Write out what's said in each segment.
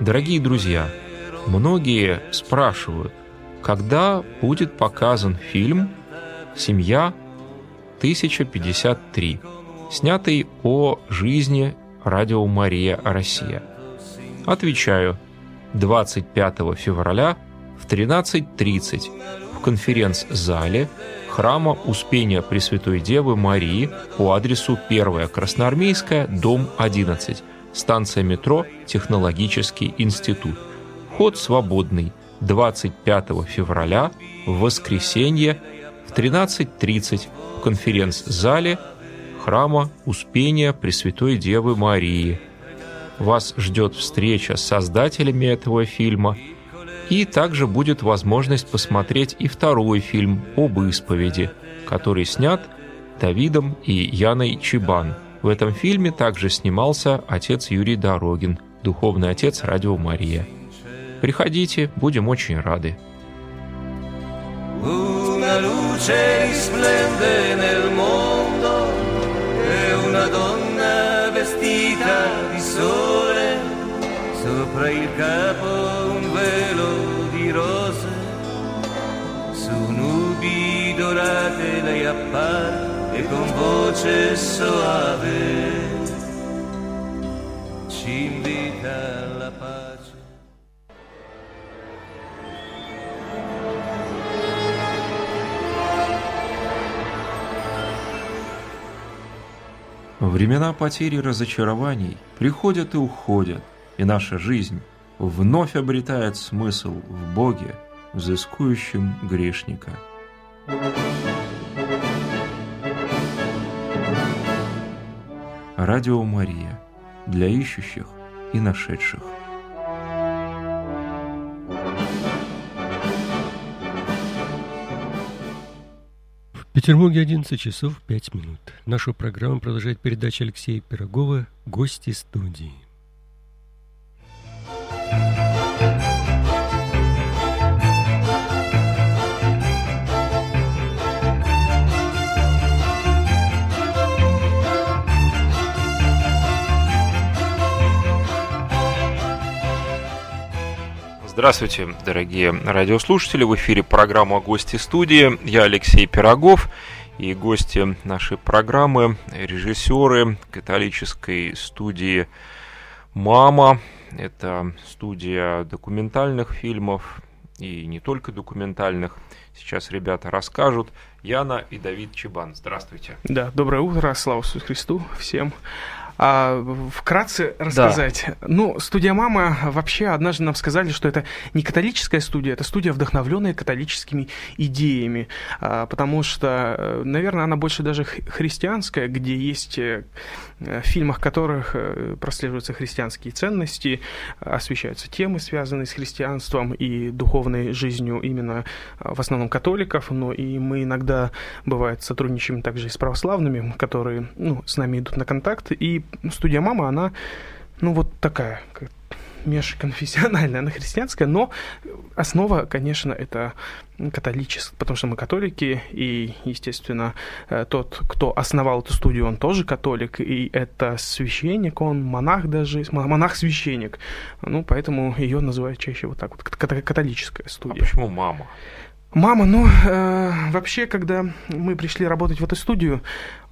Дорогие друзья, многие спрашивают, когда будет показан фильм «Семья 1053», снятый о жизни радио «Мария Россия». Отвечаю, 25 февраля в 13.30 в конференц-зале храма Успения Пресвятой Девы Марии по адресу 1 Красноармейская, дом 11, станция метро «Технологический институт». Вход свободный 25 февраля в воскресенье в 13.30 в конференц-зале храма Успения Пресвятой Девы Марии. Вас ждет встреча с создателями этого фильма, и также будет возможность посмотреть и второй фильм об исповеди, который снят Давидом и Яной Чебан. В этом фильме также снимался отец Юрий Дорогин, духовный отец Радио Мария. Приходите, будем очень рады. E sopra il capo nubi lei appare e con voce soave ci invita alla pace Времена потери и разочарований приходят и уходят, и наша жизнь вновь обретает смысл в Боге, взыскующем грешника. Радио Мария для ищущих и нашедших. В Петербурге 11 часов 5 минут. Нашу программу продолжает передача Алексея Пирогова «Гости студии». Здравствуйте, дорогие радиослушатели. В эфире программа «Гости студии». Я Алексей Пирогов. И гости нашей программы – режиссеры католической студии «Мама». Это студия документальных фильмов и не только документальных. Сейчас ребята расскажут. Яна и Давид Чебан. Здравствуйте. Да, доброе утро. Слава Христу всем. А, вкратце рассказать. Да. Ну, студия «Мама» вообще однажды нам сказали, что это не католическая студия, это студия, вдохновленная католическими идеями, а, потому что, э, наверное, она больше даже христианская, где есть э, в фильмах которых э, прослеживаются христианские ценности, освещаются темы, связанные с христианством и духовной жизнью именно в основном католиков, но и мы иногда, бывает, сотрудничаем также и с православными, которые ну, с нами идут на контакт, и студия «Мама», она, ну, вот такая, межконфессиональная, она христианская, но основа, конечно, это католическая, потому что мы католики, и, естественно, э, тот, кто основал эту студию, он тоже католик, и это священник, он монах даже, монах-священник, ну, поэтому ее называют чаще вот так вот, католическая студия. А почему мама? Мама, ну, э, вообще, когда мы пришли работать в эту студию,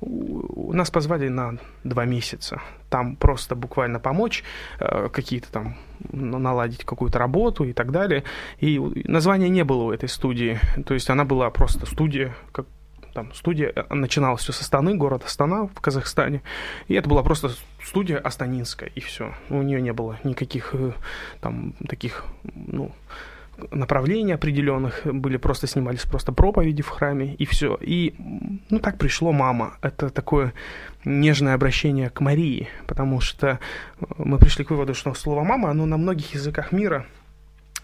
у, нас позвали на два месяца. Там просто буквально помочь, э, какие-то там наладить какую-то работу и так далее. И названия не было у этой студии. То есть она была просто студия, как там студия э, начиналась все с Астаны, город Астана в Казахстане, и это была просто студия Астанинская, и все. У нее не было никаких э, там таких, ну, направлений определенных, были просто снимались просто проповеди в храме, и все. И, ну, так пришло мама. Это такое нежное обращение к Марии, потому что мы пришли к выводу, что слово «мама», оно на многих языках мира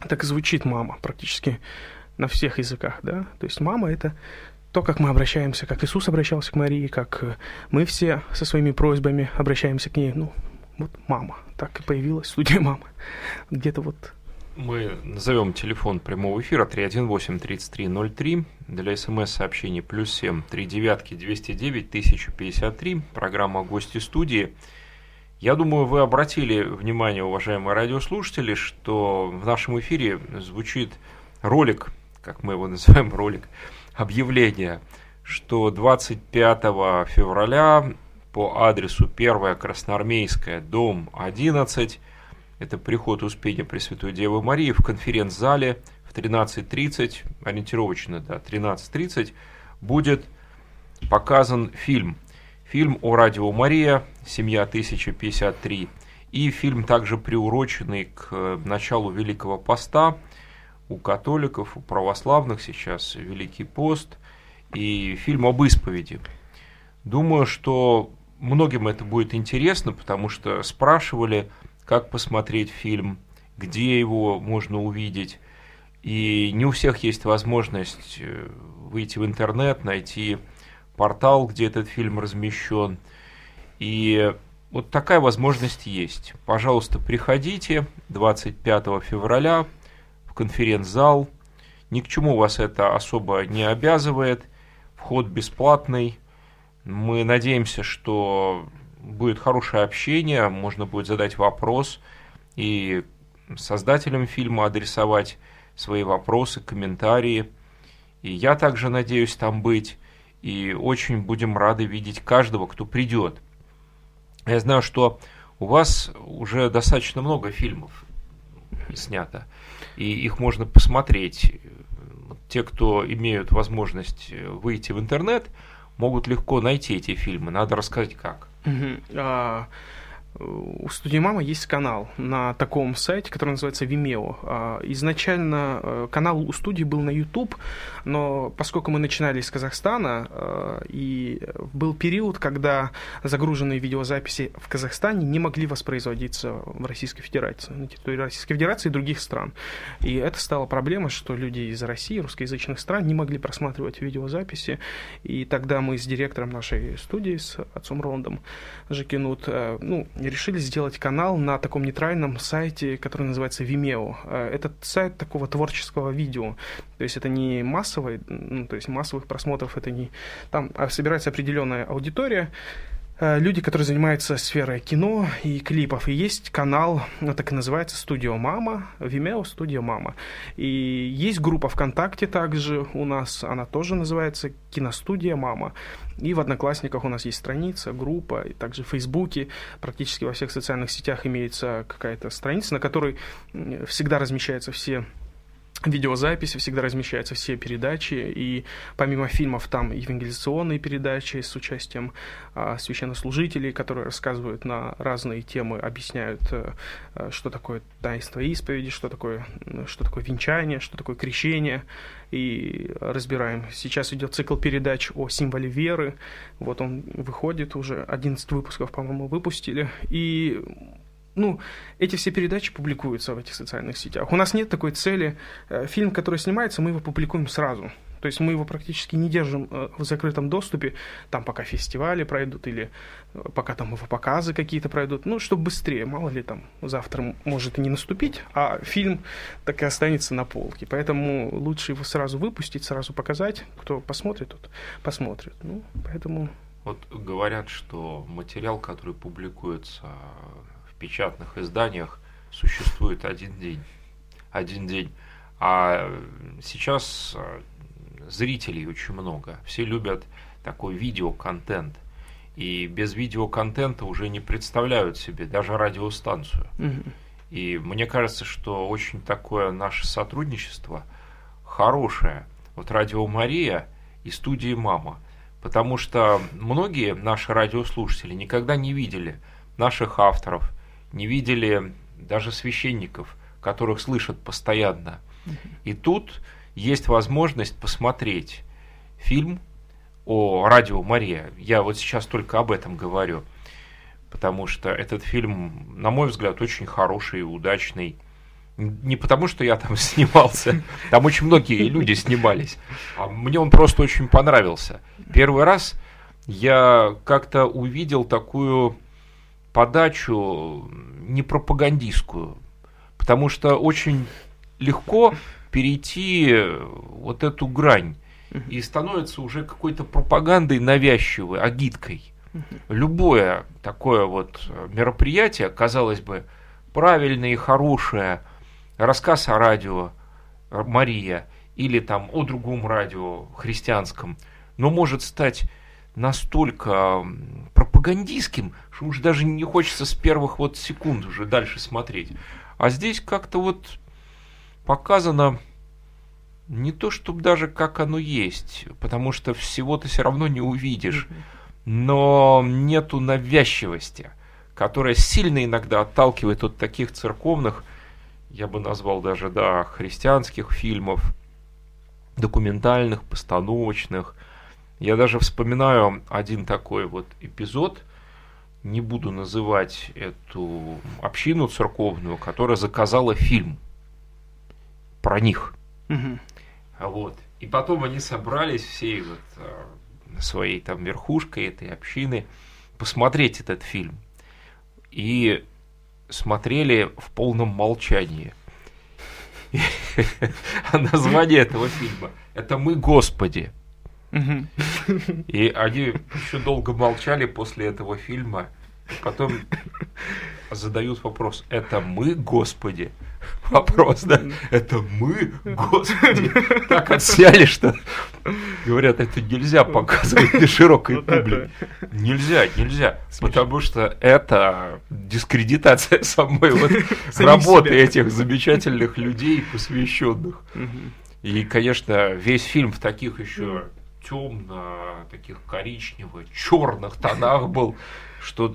так и звучит «мама», практически на всех языках, да. То есть мама — это то, как мы обращаемся, как Иисус обращался к Марии, как мы все со своими просьбами обращаемся к ней. Ну, вот мама. Так и появилась студия мамы. Где-то вот Мы назовем телефон прямого эфира 318-3303. Для смс-сообщений плюс 7 3 девятки 209 1053. Программа «Гости студии». Я думаю, вы обратили внимание, уважаемые радиослушатели, что в нашем эфире звучит ролик, как мы его называем, ролик объявления, что 25 февраля по адресу 1 Красноармейская, дом 11, это приход Успения Пресвятой Девы Марии в конференц-зале в 13.30, ориентировочно, да, 13.30, будет показан фильм. Фильм о Радио Мария, «Семья 1053», и фильм также приуроченный к началу Великого Поста. У католиков, у православных сейчас Великий Пост, и фильм об исповеди. Думаю, что многим это будет интересно, потому что спрашивали, как посмотреть фильм, где его можно увидеть. И не у всех есть возможность э, выйти в интернет, найти портал, где этот фильм размещен. И вот такая возможность есть. Пожалуйста, приходите 25 февраля в конференц-зал. Ни к чему вас это особо не обязывает. Вход бесплатный. Мы надеемся, что будет хорошее общение, можно будет задать вопрос и создателям фильма адресовать свои вопросы, комментарии. И я также надеюсь там быть. И очень будем рады видеть каждого, кто придет. Я знаю, что у вас уже достаточно много фильмов снято, и их можно посмотреть. Те, кто имеют возможность выйти в интернет, могут легко найти эти фильмы. Надо рассказать как. Угу. У студии «Мама» есть канал на таком сайте, который называется Vimeo. А, изначально э, канал у студии был на YouTube, но поскольку мы начинали из Казахстана, э, и был период, когда загруженные видеозаписи в Казахстане не могли воспроизводиться в Российской Федерации, на территории Российской Федерации и других стран. И это стало проблемой, что люди из России, русскоязычных стран не могли просматривать видеозаписи. И тогда мы с директором нашей студии, с отцом Рондом Жакинут, э, ну, решили сделать канал на таком нейтральном сайте, который называется Vimeo. Э, этот сайт такого творческого видео. То есть это не массовый, ну, то есть массовых просмотров это не... Там а собирается определенная аудитория, люди, которые занимаются сферой кино и клипов. И есть канал, ну, так и называется, Студио Мама, Vimeo Студио Мама. И есть группа ВКонтакте также у нас, она тоже называется Киностудия Мама. И в Одноклассниках у нас есть страница, группа, и также в Фейсбуке, практически во всех социальных сетях имеется какая-то страница, на которой всегда размещаются все видеозаписи, всегда размещаются все передачи, и помимо фильмов там евангелизационные передачи с участием а, священнослужителей, которые рассказывают на разные темы, объясняют, а, что такое таинство исповеди, что такое, что такое венчание, что такое крещение, и разбираем. Сейчас идет цикл передач о символе веры, вот он выходит уже, 11 выпусков, по-моему, выпустили, и ну, эти все передачи публикуются в этих социальных сетях. У нас нет такой цели. Э, фильм, который снимается, мы его публикуем сразу. То есть мы его практически не держим э, в закрытом доступе, там пока фестивали пройдут или э, пока там его показы какие-то пройдут, ну, чтобы быстрее, мало ли там завтра может и не наступить, а фильм так и останется на полке. Поэтому лучше его сразу выпустить, сразу показать, кто посмотрит, тот посмотрит. Ну, поэтому... Вот говорят, что материал, который публикуется печатных изданиях существует один день. Один день. А сейчас а, зрителей очень много. Все любят такой видеоконтент. И без видеоконтента уже не представляют себе даже радиостанцию. Угу. И мне кажется, что очень такое наше сотрудничество хорошее. Вот радио Мария и студии Мама. Потому что многие наши радиослушатели никогда не видели наших авторов, не видели даже священников, которых слышат постоянно. И тут есть возможность посмотреть фильм о радио Мария. Я вот сейчас только об этом говорю, потому что этот фильм, на мой взгляд, очень хороший и удачный. Не потому, что я там снимался, там очень многие люди снимались, а мне он просто очень понравился. Первый раз я как-то увидел такую подачу не пропагандистскую, потому что очень легко перейти вот эту грань. И становится уже какой-то пропагандой навязчивой, агиткой. Любое такое вот мероприятие, казалось бы, правильное и хорошее, рассказ о радио Мария или там о другом радио христианском, но может стать настолько пропагандистским, что уже даже не хочется с первых вот секунд уже дальше смотреть. А здесь как-то вот показано не то, чтобы даже как оно есть, потому что всего ты все равно не увидишь, но нету навязчивости, которая сильно иногда отталкивает от таких церковных, я бы назвал даже, да, христианских фильмов, документальных, постановочных. Я даже вспоминаю один такой вот эпизод, не буду называть эту общину церковную, которая заказала фильм про них. Угу. Вот. И потом они собрались всей вот э, своей там верхушкой этой общины посмотреть этот фильм. И смотрели в полном молчании. А название этого фильма – это «Мы, Господи». И они еще долго молчали после этого фильма. Потом задают вопрос, это мы, Господи? Вопрос, да? Это мы, Господи? Так отсняли, что говорят, это нельзя показывать на широкой публике. Нельзя, нельзя. Потому что это дискредитация самой вот работы этих замечательных людей, посвященных. И, конечно, весь фильм в таких еще темно, таких коричневых, черных тонах был, что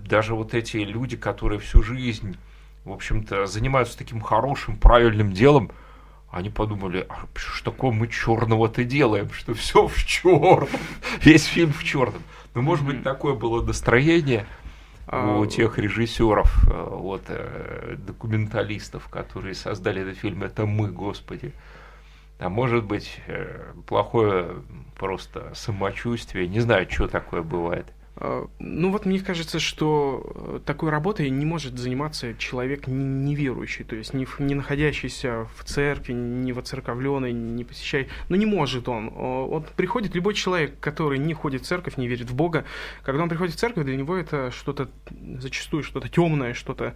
даже вот эти люди, которые всю жизнь, в общем-то, занимаются таким хорошим, правильным делом, они подумали, а что такое мы черного-то делаем, что все в черном, весь фильм в черном. Ну, может быть, такое было настроение у а, тех режиссеров, э, вот, э, документалистов, которые создали этот фильм, это мы, Господи. А может быть, э, плохое просто самочувствие, не знаю, что такое бывает. А, ну вот мне кажется, что э, такой работой не может заниматься человек неверующий, то есть не, не находящийся в церкви, не воцерковленный, не посещающий. Ну не может он. Вот приходит любой человек, который не ходит в церковь, не верит в Бога. Когда он приходит в церковь, для него это что-то зачастую что-то темное, что-то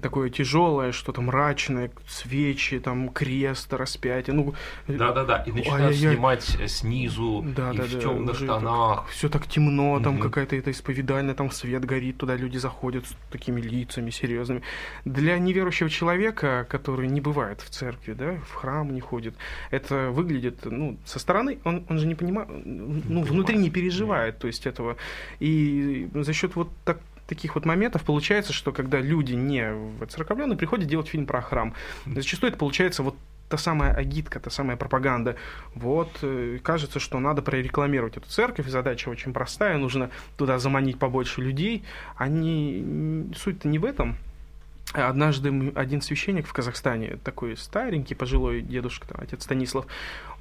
такое тяжелое, что-то мрачное, свечи, там крест, распятие. Ну, Да-да-да, и начинают снимать снизу да, и да, в да, темных тонах. Все так темно, там угу. какая-то это исповедальная, там свет горит, туда люди заходят с такими лицами серьезными. Для неверующего человека, который не бывает в церкви, да, в храм не ходит, это выглядит, ну, со стороны, он, он же не понимает, ну, не внутри не переживает, то есть этого. И за счет вот так, таких вот моментов получается, что когда люди не воцерковлены, приходят делать фильм про храм. Зачастую это получается вот та самая агитка, та самая пропаганда. Вот, э, кажется, что надо прорекламировать эту церковь, задача очень простая, нужно туда заманить побольше людей. Они, суть-то не в этом, Однажды один священник в Казахстане, такой старенький, пожилой дедушка, там, отец Станислав,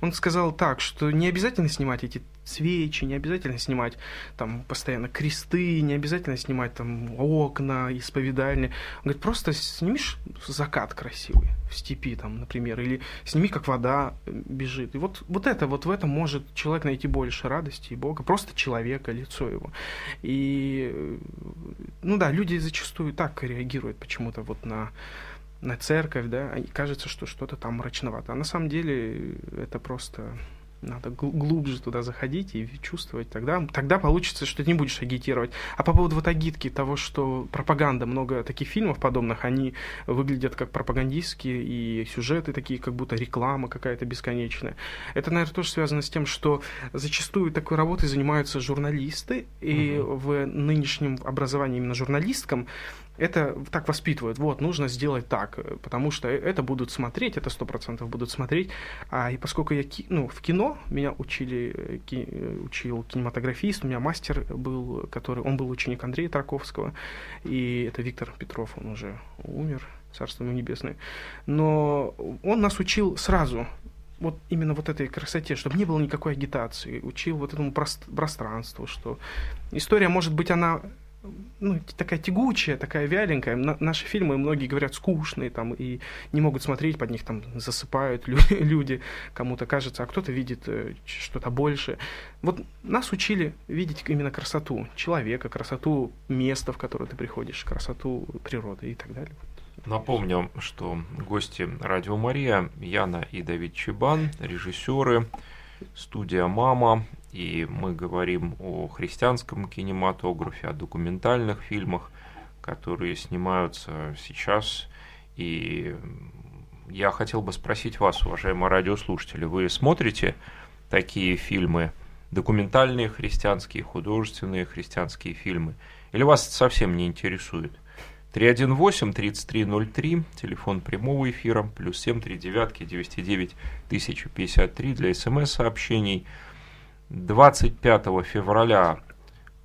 он сказал так, что не обязательно снимать эти свечи, не обязательно снимать там постоянно кресты, не обязательно снимать там окна, исповедальни. Он говорит, просто снимишь закат красивый в степи, там, например, или сними, как вода э, бежит. И вот, вот это, вот в этом может человек найти больше радости и Бога, просто человека, лицо его. И, э, ну да, люди зачастую так реагируют почему-то вот на на церковь, да, и кажется, что что-то там мрачновато. А на самом деле это просто надо глубже туда заходить и чувствовать, тогда, тогда получится, что ты не будешь агитировать. А по поводу вот агитки, того, что пропаганда, много таких фильмов подобных, они выглядят как пропагандистские, и сюжеты такие, как будто реклама какая-то бесконечная. Это, наверное, тоже связано с тем, что зачастую такой работой занимаются журналисты, и угу. в нынешнем образовании именно журналисткам это так воспитывают. Вот, нужно сделать так, потому что это будут смотреть, это сто процентов будут смотреть. А, и поскольку я ну, в кино, меня учили, ки, учил кинематографист, у меня мастер был, который, он был ученик Андрея Тарковского, и это Виктор Петров, он уже умер, царство ему небесное. Но он нас учил сразу, вот именно вот этой красоте, чтобы не было никакой агитации, учил вот этому пространству, что история, может быть, она ну, такая тягучая, такая вяленькая. На, наши фильмы, многие говорят, скучные, там, и не могут смотреть, под них там засыпают люди, кому-то кажется, а кто-то видит э, что-то больше. Вот нас учили видеть именно красоту человека, красоту места, в которое ты приходишь, красоту природы и так далее. Напомню, что гости Радио Мария Яна и Давид Чебан, режиссеры, студия «Мама», и мы говорим о христианском кинематографе, о документальных фильмах, которые снимаются сейчас. И я хотел бы спросить вас, уважаемые радиослушатели, вы смотрите такие фильмы, документальные христианские, художественные христианские фильмы, или вас это совсем не интересует? 318-3303, телефон прямого эфира, плюс 7 3 девятки 209 1053 для смс-сообщений – 25 февраля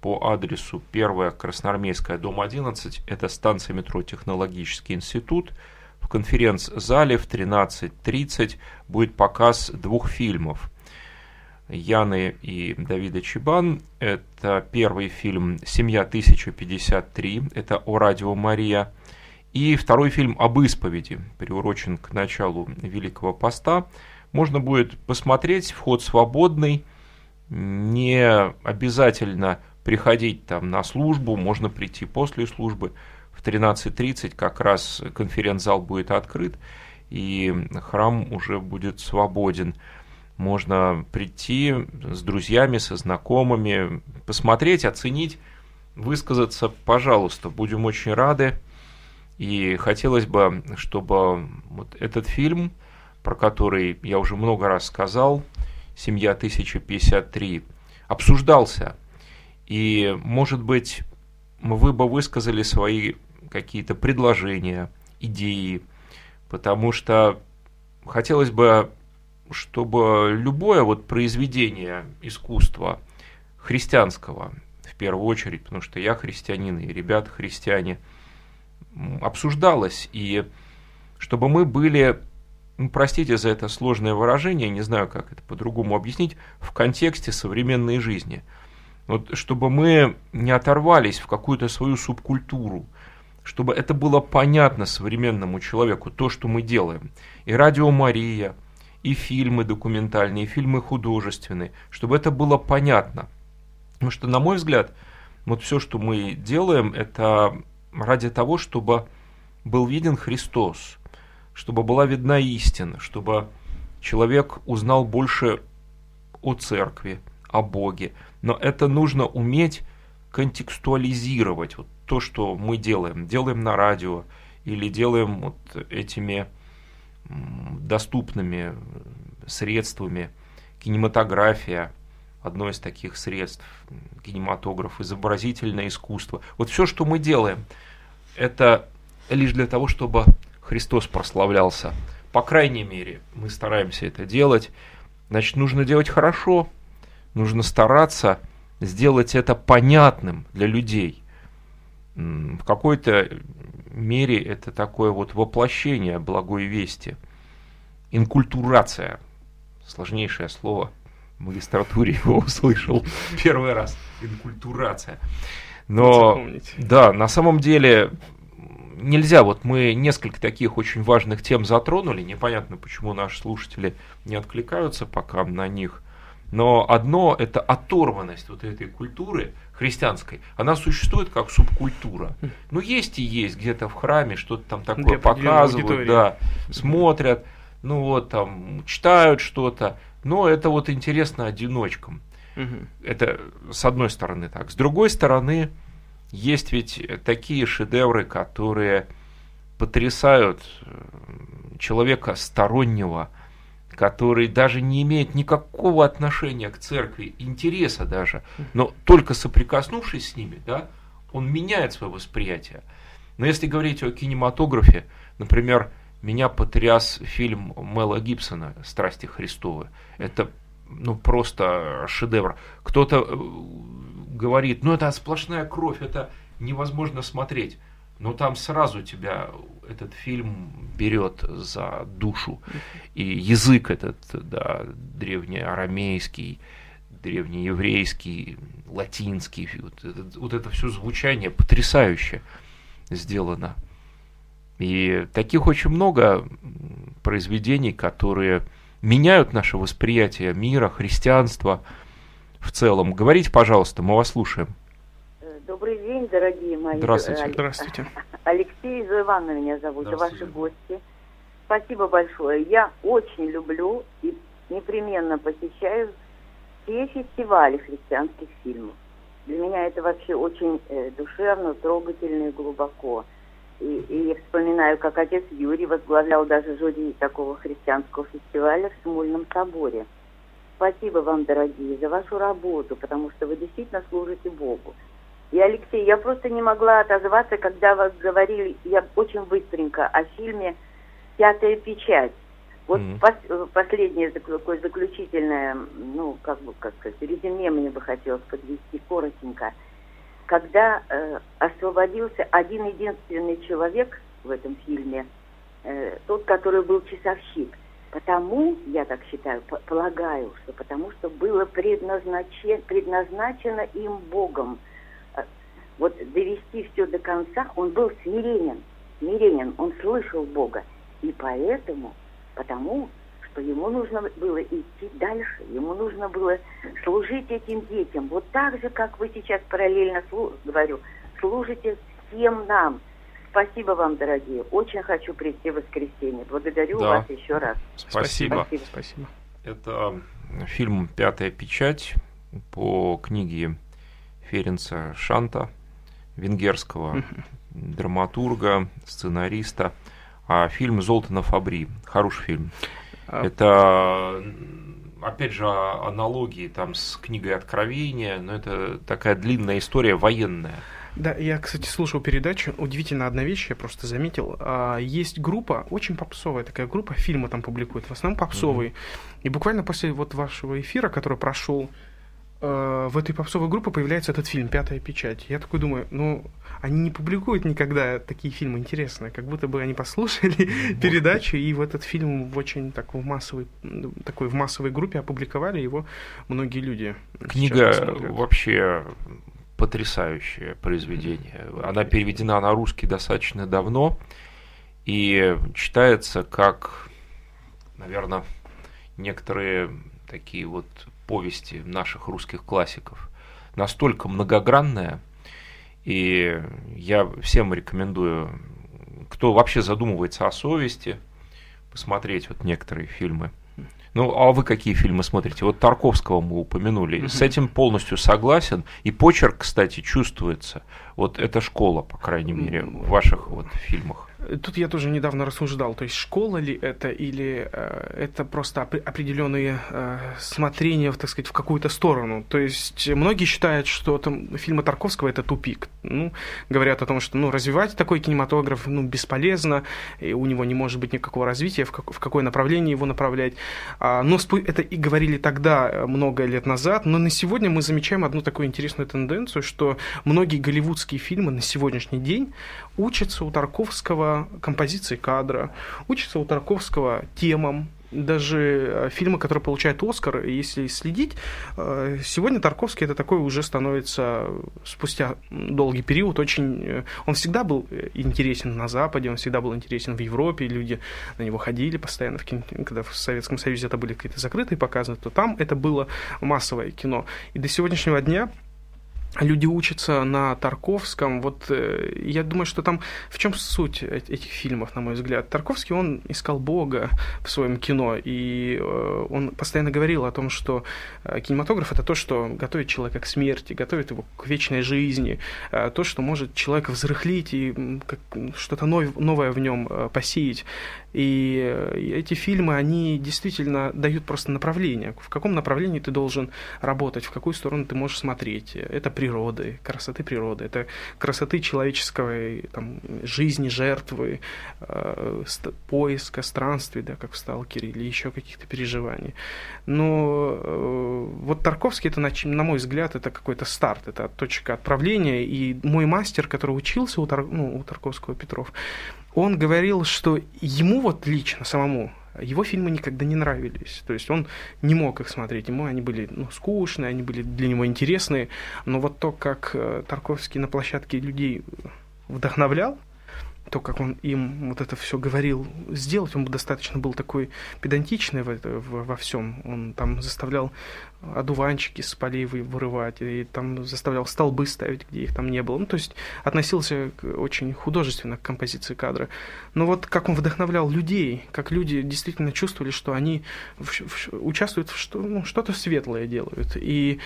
по адресу 1 Красноармейская, дом 11, это станция метро Технологический институт, в конференц-зале в 13.30 будет показ двух фильмов. Яны и Давида Чебан. Это первый фильм «Семья 1053», это о радио Мария. И второй фильм об исповеди, приурочен к началу Великого Поста. Можно будет посмотреть, вход свободный – не обязательно приходить там на службу, можно прийти после службы. В 13.30 как раз конференц-зал будет открыт, и храм уже будет свободен. Можно прийти с друзьями, со знакомыми, посмотреть, оценить, высказаться, пожалуйста, будем очень рады. И хотелось бы, чтобы вот этот фильм, про который я уже много раз сказал, «Семья 1053» обсуждался. И, может быть, вы бы высказали свои какие-то предложения, идеи, потому что хотелось бы, чтобы любое вот произведение искусства христианского, в первую очередь, потому что я христианин, и ребята христиане, обсуждалось, и чтобы мы были ну, простите за это сложное выражение, не знаю, как это по-другому объяснить, в контексте современной жизни. Вот, чтобы мы не оторвались в какую-то свою субкультуру, чтобы это было понятно современному человеку, то, что мы делаем. И радио Мария, и фильмы документальные, и фильмы художественные, чтобы это было понятно. Потому что, на мой взгляд, вот все, что мы делаем, это ради того, чтобы был виден Христос, чтобы была видна истина, чтобы человек узнал больше о церкви, о Боге. Но это нужно уметь контекстуализировать. Вот то, что мы делаем. Делаем на радио или делаем вот этими доступными средствами. Кинематография – одно из таких средств. Кинематограф, изобразительное искусство. Вот все, что мы делаем, это лишь для того, чтобы Христос прославлялся. По крайней мере, мы стараемся это делать. Значит, нужно делать хорошо, нужно стараться сделать это понятным для людей. В какой-то мере это такое вот воплощение благой вести. Инкультурация. Сложнейшее слово. В магистратуре его услышал первый раз. Инкультурация. Но, да, на самом деле нельзя, вот мы несколько таких очень важных тем затронули, непонятно, почему наши слушатели не откликаются пока на них, но одно – это оторванность вот этой культуры христианской, она существует как субкультура. Ну, есть и есть где-то в храме, что-то там такое Для показывают, да, смотрят, ну вот там читают что-то, но это вот интересно одиночкам. Это с одной стороны так. С другой стороны, есть ведь такие шедевры, которые потрясают э, человека стороннего, который даже не имеет никакого отношения к церкви, интереса даже, но только соприкоснувшись с ними, да, он меняет свое восприятие. Но если говорить о кинематографе, например, меня потряс фильм Мела Гибсона «Страсти Христовы». Это ну, просто шедевр. Кто-то э, говорит, ну это сплошная кровь, это невозможно смотреть. Но там сразу тебя этот фильм берет за душу. И язык этот, да, древнеарамейский, древнееврейский, латинский, вот это, вот это все звучание потрясающе сделано. И таких очень много произведений, которые меняют наше восприятие мира, христианства в целом. Говорите, пожалуйста, мы вас слушаем. Добрый день, дорогие мои. Здравствуйте. Здравствуйте. Алексей Ивановна меня зовут, ваши гости. Спасибо большое. Я очень люблю и непременно посещаю все фестивали христианских фильмов. Для меня это вообще очень э, душевно, трогательно и глубоко. И, и я вспоминаю, как отец Юрий возглавлял даже жюри такого христианского фестиваля в Смольном соборе. Спасибо вам, дорогие, за вашу работу, потому что вы действительно служите Богу. И, Алексей, я просто не могла отозваться, когда вы говорили, я очень быстренько, о фильме «Пятая печать». Вот mm-hmm. пос, последнее такое заключительное, ну, как бы, как сказать, резюме мне бы хотелось подвести коротенько – когда э, освободился один единственный человек в этом фильме, э, тот, который был часовщик. Потому, я так считаю, полагаю, что потому что было предназначено, предназначено им Богом э, вот довести все до конца, он был смиренен, смиренен, он слышал Бога. И поэтому, потому что ему нужно было идти дальше, ему нужно было служить этим детям. Вот так же, как вы сейчас параллельно, слу- говорю, служите всем нам. Спасибо вам, дорогие. Очень хочу прийти в воскресенье. Благодарю да. вас еще раз. Спасибо. Спасибо. Спасибо. Это фильм «Пятая печать» по книге Ференца Шанта, венгерского драматурга, сценариста. А фильм «Золото Фабри». Хороший фильм. А. Это, опять же, аналогии там с книгой Откровения, но это такая длинная история военная. Да, я, кстати, слушал передачу. Удивительно одна вещь, я просто заметил. А, есть группа, очень попсовая такая группа, фильмы там публикуют, в основном попсовые. Mm-hmm. И буквально после вот вашего эфира, который прошел, э, в этой попсовой группе появляется этот фильм «Пятая печать». Я такой думаю, ну, они не публикуют никогда такие фильмы интересные, как будто бы они послушали передачу и в этот фильм в очень так, в массовой, такой в массовой группе опубликовали его многие люди. Книга вообще потрясающее произведение. Она переведена на русский достаточно давно и читается как, наверное, некоторые такие вот повести наших русских классиков. Настолько многогранная, и я всем рекомендую, кто вообще задумывается о совести, посмотреть вот некоторые фильмы. Ну, а вы какие фильмы смотрите? Вот Тарковского мы упомянули. С этим полностью согласен. И почерк, кстати, чувствуется. Вот эта школа, по крайней мере, в ваших вот фильмах. Тут я тоже недавно рассуждал, то есть школа ли это или э, это просто оп- определенные э, смотрения, так сказать, в какую-то сторону. То есть многие считают, что там фильмы Тарковского это тупик. Ну, говорят о том, что ну, развивать такой кинематограф ну, бесполезно, и у него не может быть никакого развития, в, как- в какое направление его направлять. А, но это и говорили тогда, э, много лет назад, но на сегодня мы замечаем одну такую интересную тенденцию, что многие голливудские фильмы на сегодняшний день учатся у Тарковского композиции кадра, учатся у Тарковского темам, даже э, фильмы, которые получают Оскар, если следить, э, сегодня Тарковский это такой уже становится спустя долгий период очень... Э, он всегда был интересен на Западе, он всегда был интересен в Европе, люди на него ходили постоянно, в кино, когда в Советском Союзе это были какие-то закрытые показы, то там это было массовое кино. И до сегодняшнего дня люди учатся на Тарковском. Вот э, я думаю, что там в чем суть этих фильмов, на мой взгляд. Тарковский, он искал Бога в своем кино, и э, он постоянно говорил о том, что э, кинематограф это то, что готовит человека к смерти, готовит его к вечной жизни, э, то, что может человека взрыхлить и что-то новое в нем э, посеять. И э, эти фильмы, они действительно дают просто направление. В каком направлении ты должен работать, в какую сторону ты можешь смотреть. Это природы, красоты природы, это красоты человеческой там, жизни, жертвы, э, поиска, странствий, да, как в «Сталкере», или еще каких-то переживаний. Но э, вот Тарковский, это, на, мой взгляд, это какой-то старт, это точка отправления. И мой мастер, который учился у, Тар, ну, у Тарковского Петров, он говорил, что ему вот лично самому его фильмы никогда не нравились. То есть он не мог их смотреть. Ему они были ну, скучные, они были для него интересные. Но вот то, как э, Тарковский на площадке людей вдохновлял, то, как он им вот это все говорил сделать, он достаточно был такой педантичный в в, во всем. Он там заставлял одуванчики с полей вырывать, и там заставлял столбы ставить, где их там не было. Ну, то есть относился к, очень художественно к композиции кадра. Но вот как он вдохновлял людей, как люди действительно чувствовали, что они в, в, участвуют в что, ну, что-то светлое делают. И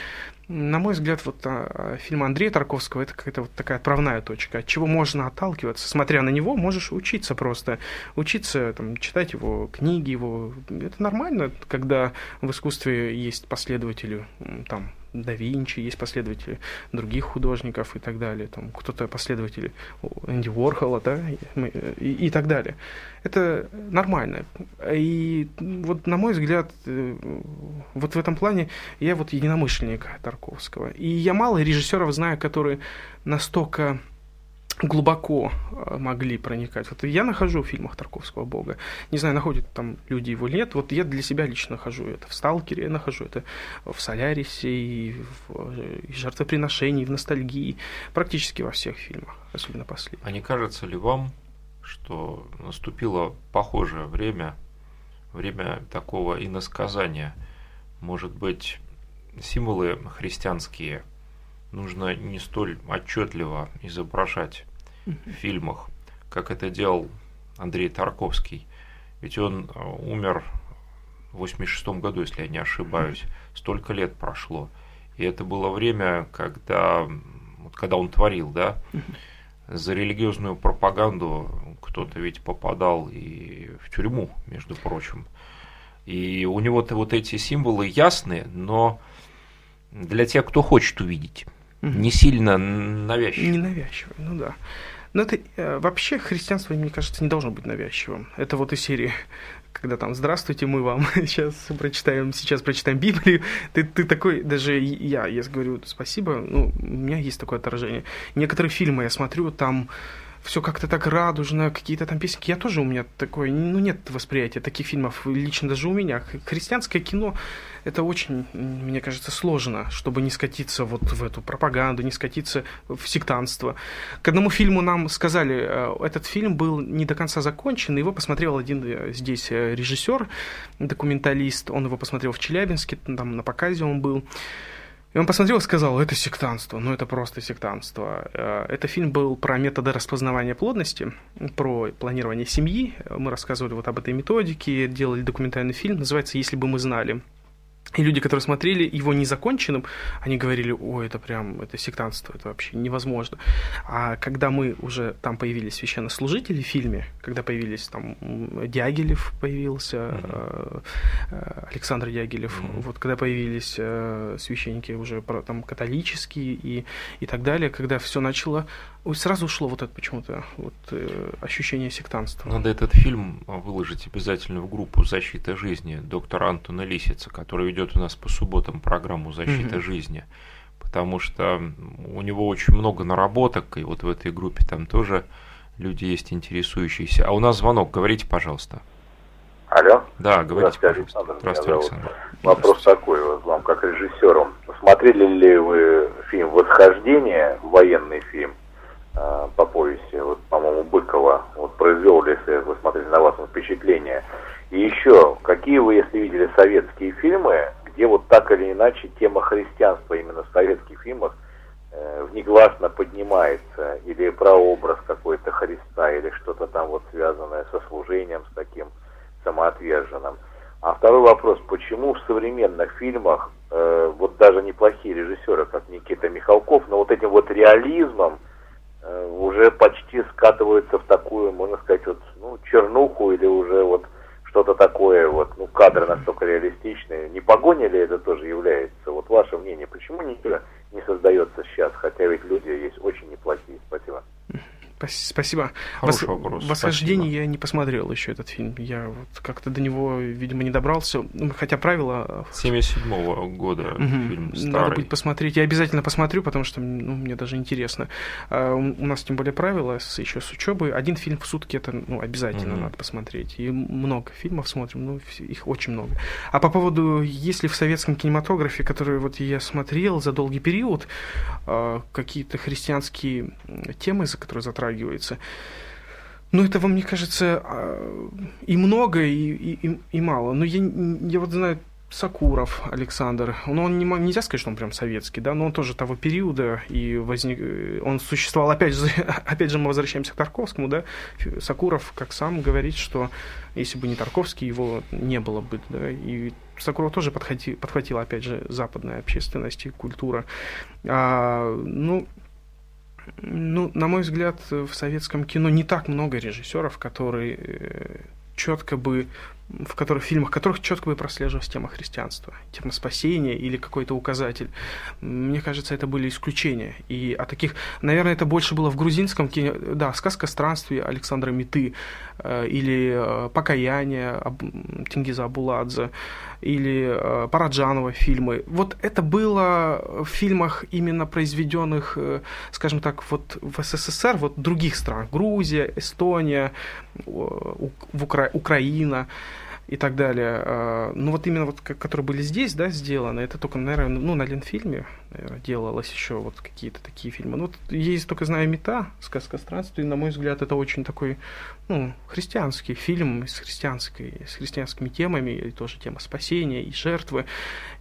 на мой взгляд, вот а, фильм Андрея Тарковского это какая-то вот такая отправная точка, от чего можно отталкиваться. Смотря на него, можешь учиться просто. Учиться, там, читать его книги, его... Это нормально, когда в искусстве есть последователи, там, да Винчи, есть последователи других художников и так далее. Там кто-то последователи Энди Уорхола, да, и, и так далее. Это нормально. И вот, на мой взгляд, э, вот в этом плане я вот единомышленник Тарковского. И я мало режиссеров знаю, которые настолько глубоко э, могли проникать. Вот я нахожу в фильмах Тарковского Бога. Не знаю, находят там люди его нет. Вот я для себя лично нахожу это. В «Сталкере» я нахожу это, в «Солярисе», и в и «Жертвоприношении», и в «Ностальгии». Практически во всех фильмах, особенно последних. А не кажется ли вам, что наступило похожее время, время такого иносказания? Может быть, символы христианские нужно не столь отчетливо изображать в фильмах, как это делал Андрей Тарковский. Ведь он э, умер в 86 году, если я не ошибаюсь. Столько лет прошло. И это было время, когда, вот когда он творил, да, за религиозную пропаганду кто-то ведь попадал и в тюрьму, между прочим. И у него-то вот эти символы ясны, но для тех, кто хочет увидеть не сильно навязчивый. Не навязчивый, ну да. Но это э, вообще христианство, мне кажется, не должно быть навязчивым. Это вот из серии, когда там «Здравствуйте, мы вам сейчас прочитаем, сейчас прочитаем Библию». Ты, ты такой, даже я, я говорю «спасибо», ну, у меня есть такое отражение. Некоторые фильмы я смотрю, там все как-то так радужно, какие-то там песенки. Я тоже у меня такое, ну, нет восприятия таких фильмов, лично даже у меня. Христианское кино, это очень, мне кажется, сложно, чтобы не скатиться вот в эту пропаганду, не скатиться в сектанство. К одному фильму нам сказали, э, этот фильм был не до конца закончен, его посмотрел один э, здесь э, режиссер, документалист, он его посмотрел в Челябинске, там на показе он был. И он посмотрел и сказал, это сектантство, ну это просто сектантство. Э, это фильм был про методы распознавания плодности, про планирование семьи. Мы рассказывали вот об этой методике, делали документальный фильм, называется «Если бы мы знали». И люди, которые смотрели его незаконченным, они говорили, о, это прям, это сектантство, это вообще невозможно. А когда мы уже там появились священнослужители в фильме, когда появились там Дягилев появился, mm-hmm. Александр Дягилев, mm-hmm. вот когда появились э, священники уже там католические и, и так далее, когда все начало Сразу ушло вот это почему-то вот, э, ощущение сектанства. Надо этот фильм выложить обязательно в группу «Защита жизни» доктора Антона Лисица, который ведет у нас по субботам программу «Защита mm-hmm. жизни». Потому что у него очень много наработок, и вот в этой группе там тоже люди есть интересующиеся. А у нас звонок, говорите, пожалуйста. Алло? Да, говорите, Здравствуйте, Александр. Здравствуйте, Александр. Вопрос такой вот вам, как режиссеру. Смотрели ли вы фильм «Восхождение», военный фильм? Э, по повести, вот, по-моему, Быкова, вот произвел ли, если вы смотрели на вас впечатление. И еще, какие вы, если видели советские фильмы, где вот так или иначе тема христианства именно в советских фильмах э, внегласно поднимается, или прообраз какой-то Христа, или что-то там вот связанное со служением, с таким самоотверженным. А второй вопрос, почему в современных фильмах, э, вот даже неплохие режиссеры, как Никита Михалков, но вот этим вот реализмом, уже почти скатываются в такую, можно сказать, вот, ну, чернуху или уже вот что-то такое, вот, ну, кадры настолько реалистичные. Не погоня ли это тоже является? Вот ваше мнение, почему ничего не создается сейчас, хотя ведь люди есть очень неплохие? Спасибо. Спасибо. Хороший Вос... вопрос. Восхождение Спасибо. я не посмотрел еще этот фильм. Я вот как-то до него, видимо, не добрался. Ну, хотя правила... 77-го года угу. фильм старый. Надо будет посмотреть. Я обязательно посмотрю, потому что ну, мне даже интересно. А, у нас тем более правила с, еще с учебы. Один фильм в сутки это ну, обязательно угу. надо посмотреть. И много фильмов смотрим, ну, их очень много. А по поводу, если в советском кинематографе, который вот я смотрел за долгий период, а, какие-то христианские темы, за которые затрагивается. Ну, этого, мне кажется, а, и много, и, и, и мало. Но я, я вот знаю Сакуров Александр. Ну, он не, нельзя сказать, что он прям советский, да, но он тоже того периода, и возник, он существовал, опять же, опять же, мы возвращаемся к Тарковскому, да, Сакуров, как сам говорит, что если бы не Тарковский, его не было бы, да, и Сакуров тоже подхватил, подхватила, опять же, западная общественность и культура. А, ну, ну, на мой взгляд, в советском кино не так много режиссеров, которые э, четко бы в которых фильмах которых четко бы прослеживалась тема христианства, тема спасения или какой-то указатель. Мне кажется, это были исключения. И о таких, наверное, это больше было в грузинском кино, да, «Сказка странствий» Александра Миты, э, или э, «Покаяние» Тенгиза Абуладзе, или э, Параджанова фильмы. Вот это было в фильмах именно произведенных, скажем так, вот в СССР, вот других стран, Грузия, Эстония, Укра... Украина и так далее. А, ну вот именно вот, которые были здесь, да, сделаны, это только, наверное, ну, на Ленфильме наверное, делалось еще вот какие-то такие фильмы. Ну, вот есть только «Знаю мета», «Сказка странствий», на мой взгляд, это очень такой, ну, христианский фильм с христианской, с христианскими темами, и тоже тема спасения и жертвы,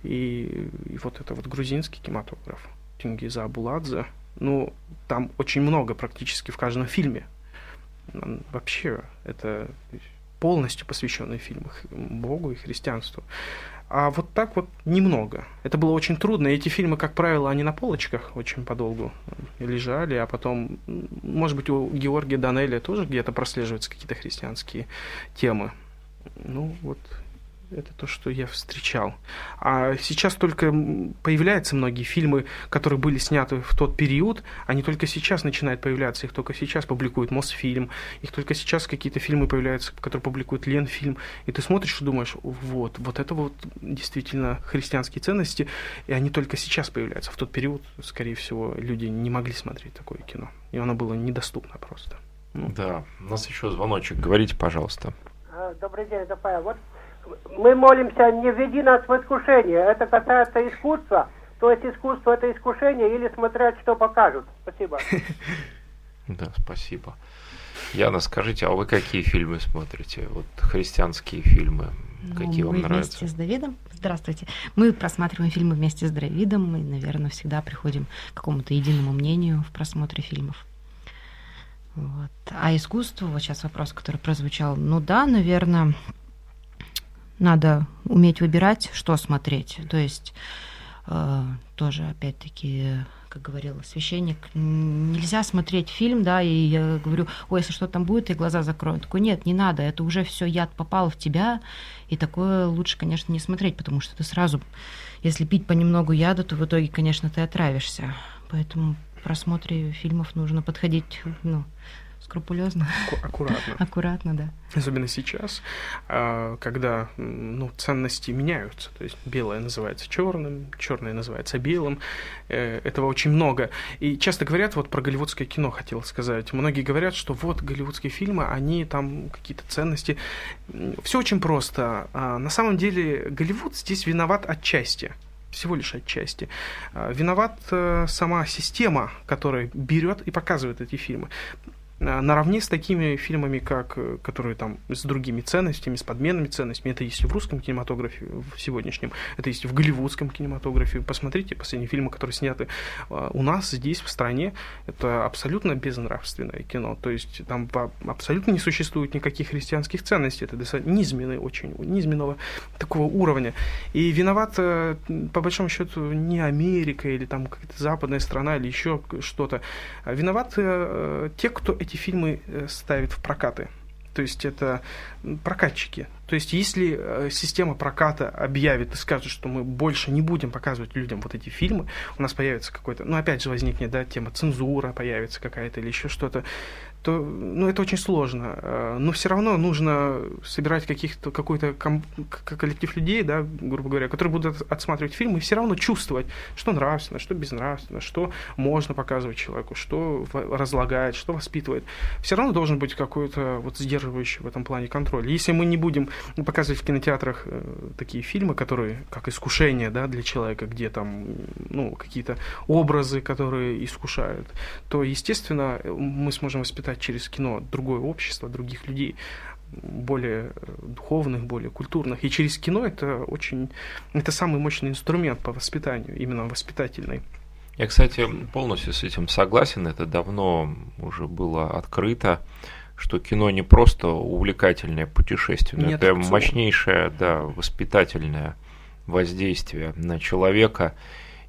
и, и вот это вот грузинский кинематограф, Тингиза Абуладзе, ну, там очень много практически в каждом фильме. Вообще, это полностью посвященный фильм Богу и христианству. А вот так вот немного. Это было очень трудно. Эти фильмы, как правило, они на полочках очень подолгу лежали, а потом, может быть, у Георгия Данелия тоже где-то прослеживаются какие-то христианские темы. Ну, вот это то, что я встречал. А сейчас только появляются многие фильмы, которые были сняты в тот период, они только сейчас начинают появляться, их только сейчас публикует Мосфильм, их только сейчас какие-то фильмы появляются, которые публикует Ленфильм, и ты смотришь и думаешь, вот, вот это вот действительно христианские ценности, и они только сейчас появляются. В тот период, скорее всего, люди не могли смотреть такое кино, и оно было недоступно просто. Ну. Да, у нас еще звоночек, говорите, пожалуйста. А, добрый день, Рафаэл. Вот мы молимся, не введи нас в искушение. Это касается искусства. То есть искусство это искушение или смотреть, что покажут. Спасибо. Да, спасибо. Яна, скажите, а вы какие фильмы смотрите? Вот христианские фильмы. Ну, какие вам нравятся? Вместе с Давидом. Здравствуйте. Мы просматриваем фильмы вместе с Давидом. Мы, наверное, всегда приходим к какому-то единому мнению в просмотре фильмов. Вот. А искусство, вот сейчас вопрос, который прозвучал. Ну да, наверное, надо уметь выбирать, что смотреть. То есть э, тоже, опять-таки, как говорил священник, нельзя смотреть фильм, да, и я говорю, ой, если что там будет, и глаза закрою. Такой, нет, не надо, это уже все яд попал в тебя, и такое лучше, конечно, не смотреть, потому что ты сразу, если пить понемногу яда, то в итоге, конечно, ты отравишься. Поэтому в просмотре фильмов нужно подходить, ну, скрупулезно. Аккуратно. Аккуратно, да. Особенно сейчас, а, когда ну, ценности меняются. То есть белое называется черным, черное называется белым. Э, этого очень много. И часто говорят, вот про голливудское кино хотел сказать. Многие говорят, что вот голливудские фильмы, они там какие-то ценности. Все очень просто. А, на самом деле Голливуд здесь виноват отчасти всего лишь отчасти. А, виноват э, сама система, которая берет и показывает эти фильмы. Э, наравне с такими фильмами, как, э, которые там с другими ценностями, с подменными ценностями. Это есть и в русском кинематографе в сегодняшнем, это есть в голливудском кинематографе. Посмотрите последние фильмы, которые сняты э, у нас здесь, в стране. Это абсолютно безнравственное кино. То есть там абсолютно не существует никаких христианских ценностей. Это низменные, очень низменного такого уровня. И виноват, по большому счету, не Америка или там какая-то западная страна или еще что-то. А виноват те, кто эти эти фильмы э, ставит в прокаты. То есть это прокатчики. То есть если э, система проката объявит и скажет, что мы больше не будем показывать людям вот эти фильмы, у нас появится какой-то, ну опять же возникнет, да, тема цензура появится какая-то или еще что-то, то ну, это очень сложно. Э, но все равно нужно собирать каких-то, какой-то ком- коллектив людей, да, грубо говоря, которые будут отсматривать фильмы и все равно чувствовать, что нравственно, что безнравственно, что можно показывать человеку, что разлагает, что воспитывает. Все равно должен быть какой-то вот сдерживающий в этом плане контроль. Если мы не будем показывать в кинотеатрах э, такие фильмы, которые как искушение да, для человека, где там ну, какие-то образы, которые искушают, то, естественно, мы сможем воспитать читать через кино другое общество, других людей, более э, духовных, более культурных. И через кино это очень... Это самый мощный инструмент по воспитанию, именно воспитательный. Я, кстати, полностью с этим согласен. Это давно уже было открыто, что кино не просто увлекательное путешествие, но это мощнейшее, да, воспитательное воздействие на человека.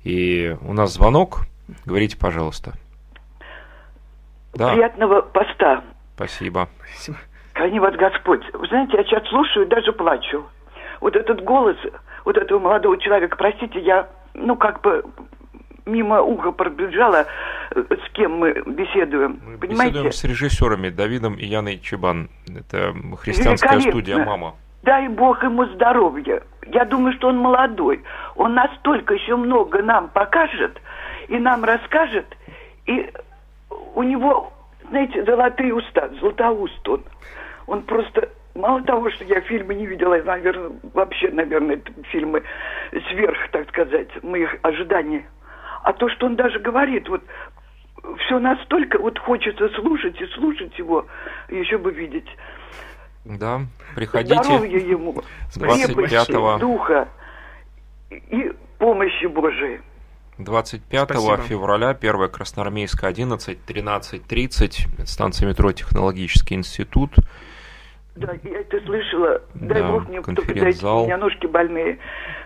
И у нас звонок. Говорите, пожалуйста. Да. Приятного поста. Спасибо. Спасибо. Храни вас Господь. Вы знаете, я сейчас слушаю и даже плачу. Вот этот голос вот этого молодого человека, простите, я, ну, как бы мимо уха пробежала, с кем мы беседуем. Мы Понимаете? беседуем с режиссерами Давидом и Яной Чебан. Это христианская студия «Мама». Дай Бог ему здоровья. Я думаю, что он молодой. Он настолько еще много нам покажет и нам расскажет. И у него, знаете, золотые уста, златоуст он. Он просто мало того, что я фильмы не видела, наверное, вообще, наверное, это фильмы сверх, так сказать, моих ожиданий. А то, что он даже говорит, вот все настолько вот хочется слушать и слушать его, еще бы видеть. Да, приходите. Здоровья ему, 25 духа и помощи Божией. 25 Спасибо. февраля, 1 Красноармейская, 11, 13.30, станция метро Технологический институт. Да, я это слышала. Дай да, бог мне кто подойти, у меня ножки больные.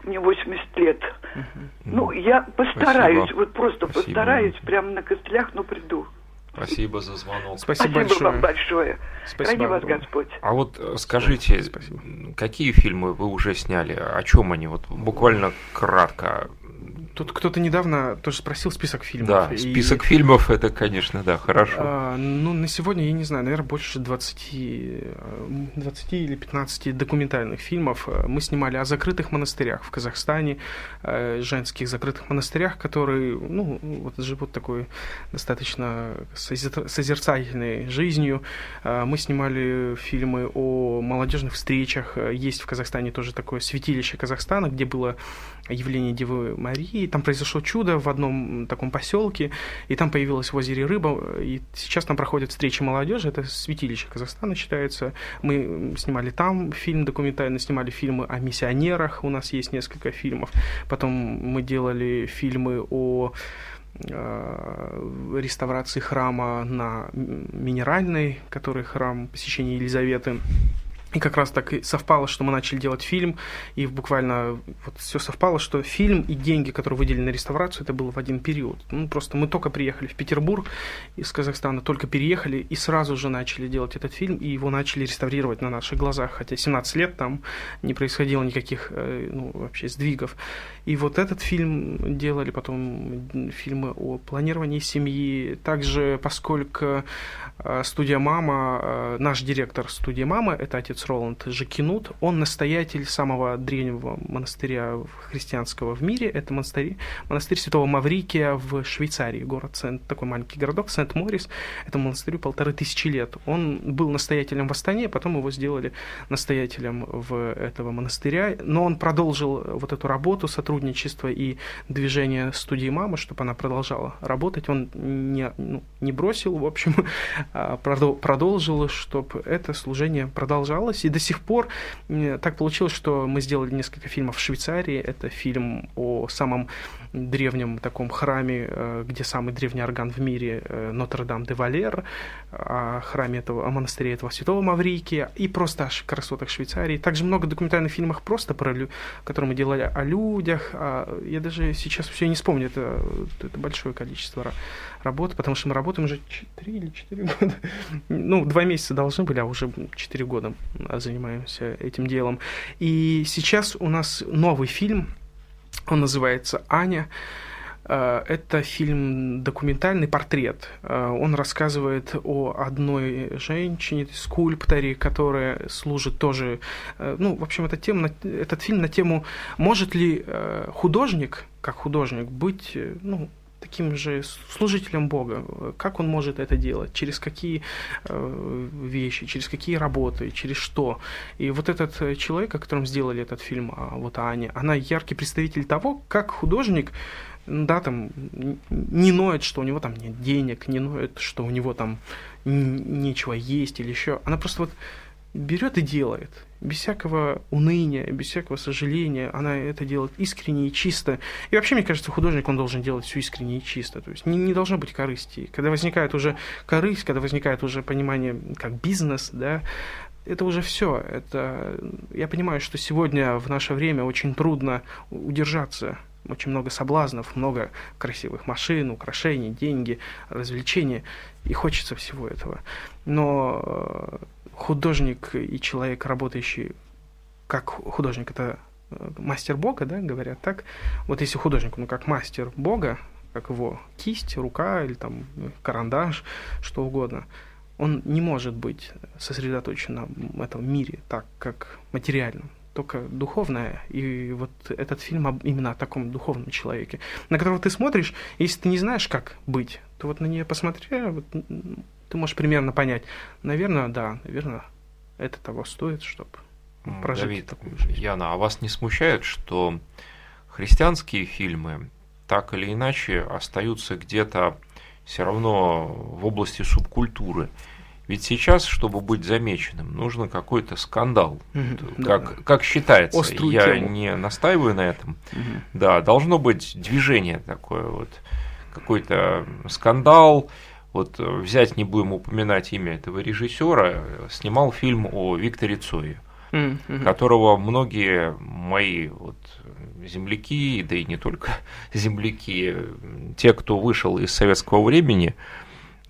Мне 80 лет. Угу. Ну, я постараюсь, Спасибо. вот просто Спасибо. постараюсь, прямо на костылях, но приду. Спасибо за звонок. Спасибо, Спасибо большое. вам большое. Спасибо. Ради вас Господь. А вот э, скажите, Спасибо. какие фильмы вы уже сняли? О чем они? Вот буквально кратко. Тут кто-то недавно тоже спросил список фильмов. Да, и... список фильмов это, конечно, да, хорошо. А, ну, на сегодня, я не знаю, наверное, больше 20, 20 э, или 15 документальных фильмов. Мы снимали о закрытых монастырях в Казахстане, э, женских закрытых монастырях, которые, ну, вот живут такой достаточно созерцательной жизнью. Мы снимали фильмы о молодежных встречах. Есть в Казахстане тоже такое святилище Казахстана, где было явление Девы Марии. Там произошло чудо в одном таком поселке, и там появилась в озере рыба. И сейчас там проходят встречи молодежи. Это святилище Казахстана считается. Мы снимали там фильм документальный, снимали фильмы о миссионерах. У нас есть несколько фильмов. Потом мы делали фильмы о э, реставрации храма на Минеральной, который храм посещения Елизаветы. И как раз так и совпало, что мы начали делать фильм, и буквально вот все совпало, что фильм и деньги, которые выделены на реставрацию, это было в один период. Ну, просто мы только приехали в Петербург из Казахстана, только переехали, и сразу же начали делать этот фильм, и его начали реставрировать на наших глазах, хотя 17 лет там не происходило никаких, э, ну, вообще сдвигов. И вот этот фильм делали, потом фильмы о планировании семьи. Также, поскольку э, студия «Мама», э, наш директор студии «Мама» — это отец Роланд Жакинут. Он настоятель самого древнего монастыря христианского в мире. Это монастырь, монастырь Святого Маврикия в Швейцарии, город Сент, такой маленький городок, Сент-Морис. Это монастырю полторы тысячи лет. Он был настоятелем в Астане, потом его сделали настоятелем в этого монастыря. Но он продолжил вот эту работу, сотрудничество и движение студии мамы, чтобы она продолжала работать. Он не, ну, не бросил, в общем, а продолжил, чтобы это служение продолжалось. И до сих пор так получилось, что мы сделали несколько фильмов в Швейцарии. Это фильм о самом древнем таком храме, э, где самый древний орган в мире, э, Нотр-Дам-де-Валер, о храме этого, о монастыре этого святого Маврикия и просто о красотах Швейцарии. Также много документальных фильмов просто про, которые мы делали о людях. А я даже сейчас все не вспомню, это, это большое количество работы, потому что мы работаем уже 3 или 4 года. Ну, два месяца должны были, а уже 4 года занимаемся этим делом. И сейчас у нас новый фильм, он называется «Аня». Э, это фильм документальный портрет. Э, он рассказывает о одной женщине, скульпторе, которая служит тоже... Э, ну, в общем, это тема, этот фильм на тему, может ли художник, как художник, быть ну, таким же служителем Бога. Как он может это делать? Через какие вещи, через какие работы, через что? И вот этот человек, о котором сделали этот фильм, а, вот Аня, она яркий представитель того, как художник да, там не ноет, что у него там нет денег, не ноет, что у него там нечего есть или еще. Она просто вот берет и делает. Без всякого уныния, без всякого сожаления. Она это делает искренне и чисто. И вообще, мне кажется, художник, он должен делать все искренне и чисто. То есть не, не должно быть корысти. Когда возникает уже корысть, когда возникает уже понимание как бизнес, да, это уже все. Это я понимаю, что сегодня в наше время очень трудно удержаться очень много соблазнов, много красивых машин, украшений, деньги, развлечения, и хочется всего этого. Но э, художник и человек, работающий как художник, это э, мастер Бога, да, говорят так. Вот если художник, ну, как мастер Бога, как его кисть, рука или там карандаш, что угодно, он не может быть сосредоточен на этом мире так, как материальном только духовное, и вот этот фильм об, именно о таком духовном человеке, на которого ты смотришь, если ты не знаешь, как быть, то вот на нее посмотри, вот, ты можешь примерно понять, наверное, да, наверное, это того стоит, чтобы прожить Давид, такую жизнь. Яна, а вас не смущает, что христианские фильмы так или иначе остаются где-то все равно в области субкультуры? Ведь сейчас, чтобы быть замеченным, нужно какой-то скандал. Угу, как, да. как считается, Острую я тему. не настаиваю на этом. Угу. Да, должно быть движение такое вот, какой-то скандал. Вот взять, не будем упоминать имя этого режиссера, снимал фильм о Викторе Цое, угу. которого многие мои вот земляки, да и не только земляки, те, кто вышел из советского времени,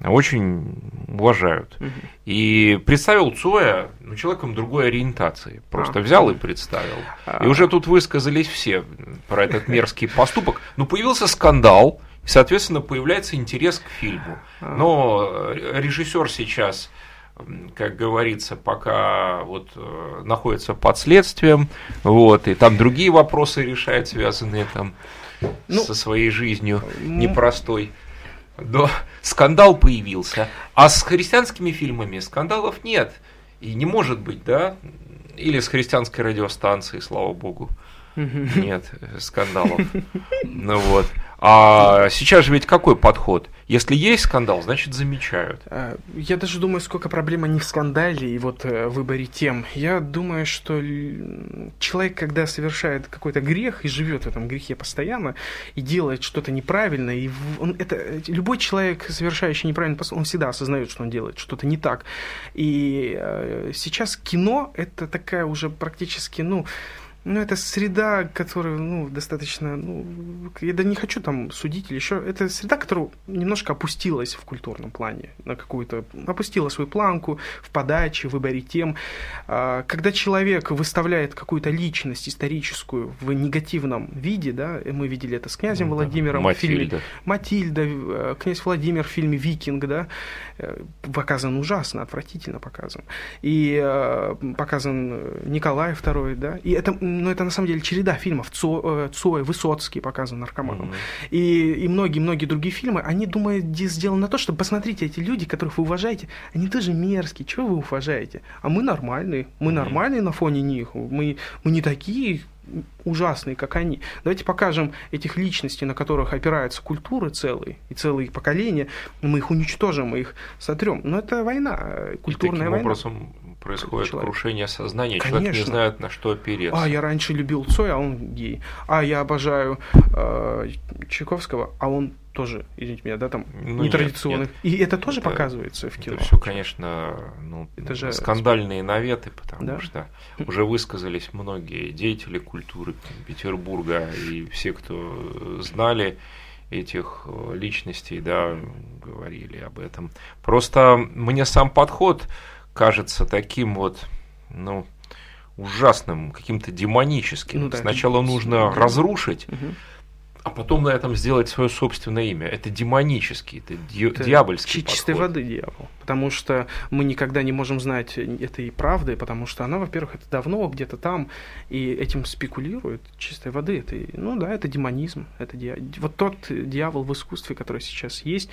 очень уважают. Угу. И представил Цоя ну, человеком другой ориентации. Просто а. взял и представил. А. И уже тут высказались все про этот мерзкий поступок. Ну, появился скандал, и, соответственно, появляется интерес к фильму. А. Но режиссер сейчас как говорится, пока вот э, находится под следствием, вот, и там другие вопросы решает, связанные там ну, со своей жизнью непростой. Да, скандал появился. А с христианскими фильмами скандалов нет. И не может быть, да? Или с христианской радиостанцией, слава богу. Нет скандалов. Ну вот. А сейчас же ведь какой подход? Если есть скандал, значит замечают. А, я даже думаю, сколько проблема не в скандале и вот э, выборе тем. Я думаю, что человек, когда совершает какой-то грех и живет в этом грехе постоянно и делает что-то неправильно, и он, это любой человек, совершающий неправильно, он всегда осознает, что он делает что-то не так. И э, сейчас кино это такая уже практически, ну ну, это среда, которая, ну, достаточно, ну, я да не хочу там судить или еще, это среда, которая немножко опустилась в культурном плане, на какую-то, опустила свою планку в подаче, в выборе тем. А, когда человек выставляет какую-то личность историческую в негативном виде, да, мы видели это с князем ну, Владимиром да. в фильме Матильда, э, князь Владимир в фильме «Викинг», да, показан ужасно, отвратительно показан. И э, показан Николай II, да, и это но это на самом деле череда фильмов. Цо, э, Цой, Высоцкий показан наркоманом. Mm-hmm. И, и многие-многие другие фильмы, они думают, сделаны на то, чтобы посмотрите, эти люди, которых вы уважаете, они тоже мерзкие. Чего вы уважаете? А мы нормальные. Мы mm-hmm. нормальные на фоне них. Мы, мы не такие ужасные, как они. Давайте покажем этих личностей, на которых опираются культуры целые и целые поколения. Мы их уничтожим, мы их сотрем. Но это война, культурная и таким война. образом происходит человек. крушение сознания, Конечно. человек не знает, на что опереться. А, я раньше любил Цой, а он гей. А, я обожаю э, Чайковского, а он тоже, извините меня, да, там ну, нетрадиционных. Нет, нет. И это тоже это, показывается в кино. Это все, конечно, ну, это же скандальные наветы, потому да? что уже высказались многие деятели культуры Петербурга и все, кто знали этих э, личностей, да, говорили об этом. Просто мне сам подход кажется таким вот, ну, ужасным, каким-то демоническим. Ну, да, Сначала нужно разрушить, угу а потом на этом сделать свое собственное имя. Это демонический, это, это дьявольский чистой подход. воды дьявол. Потому что мы никогда не можем знать этой правды, потому что она, во-первых, это давно где-то там, и этим спекулирует чистой воды. Это, ну да, это демонизм. Это ди... Вот тот дьявол в искусстве, который сейчас есть,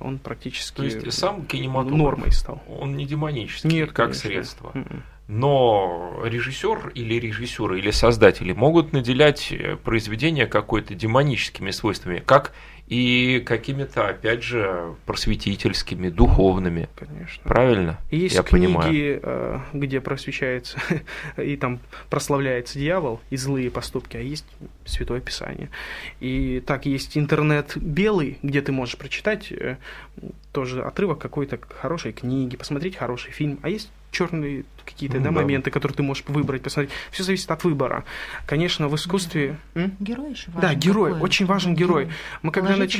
он практически То есть сам кинематограф нормой стал. Он не демонический, Нет, как конечно. средство. Mm-mm. Но режиссер или режиссеры или создатели могут наделять э, произведения какой-то демоническими свойствами, как и какими-то, опять же, просветительскими, духовными. Конечно. Правильно? И есть Я книги, понимаю. Э, где просвещается и там прославляется дьявол и злые поступки, а есть Святое Писание. И так есть интернет белый, где ты можешь прочитать э, тоже отрывок какой-то хорошей книги, посмотреть хороший фильм, а есть черные какие-то ну, да, да. моменты, которые ты можешь выбрать, посмотреть. Все зависит от выбора. Конечно, в искусстве... Герой еще важен. Да, герой, какой? очень важен герой. герой. Мы когда, нач...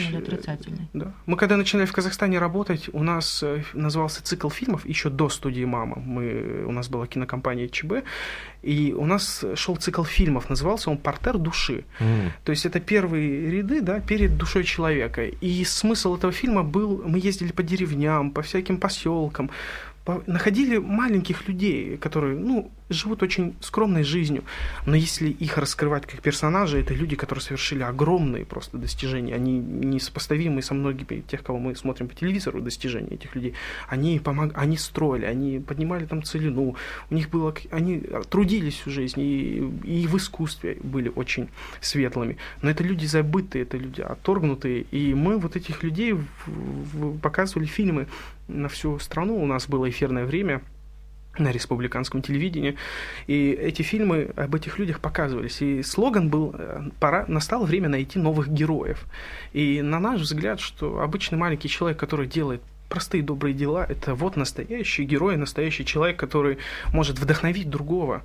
да. Мы когда начинали в Казахстане работать, у нас э, назывался цикл фильмов еще до студии «Мама». Мы... У нас была кинокомпания ЧБ, и у нас шел цикл фильмов, назывался он «Портер души». Mm. То есть это первые ряды да, перед душой человека. И смысл этого фильма был, мы ездили по деревням, по всяким поселкам, находили маленьких людей, которые, ну, живут очень скромной жизнью, но если их раскрывать как персонажи, это люди, которые совершили огромные просто достижения, они несопоставимы со многими тех, кого мы смотрим по телевизору, достижения этих людей. Они, помог... они строили, они поднимали там целину, у них было, они трудились всю жизнь и, и в искусстве были очень светлыми, но это люди забытые, это люди отторгнутые, и мы вот этих людей в... В... показывали фильмы на всю страну, у нас было эфирное время – на республиканском телевидении. И эти фильмы об этих людях показывались. И слоган был э, «Пора, настало время найти новых героев». И на наш взгляд, что обычный маленький человек, который делает простые добрые дела, это вот настоящий герой, настоящий человек, который может вдохновить другого.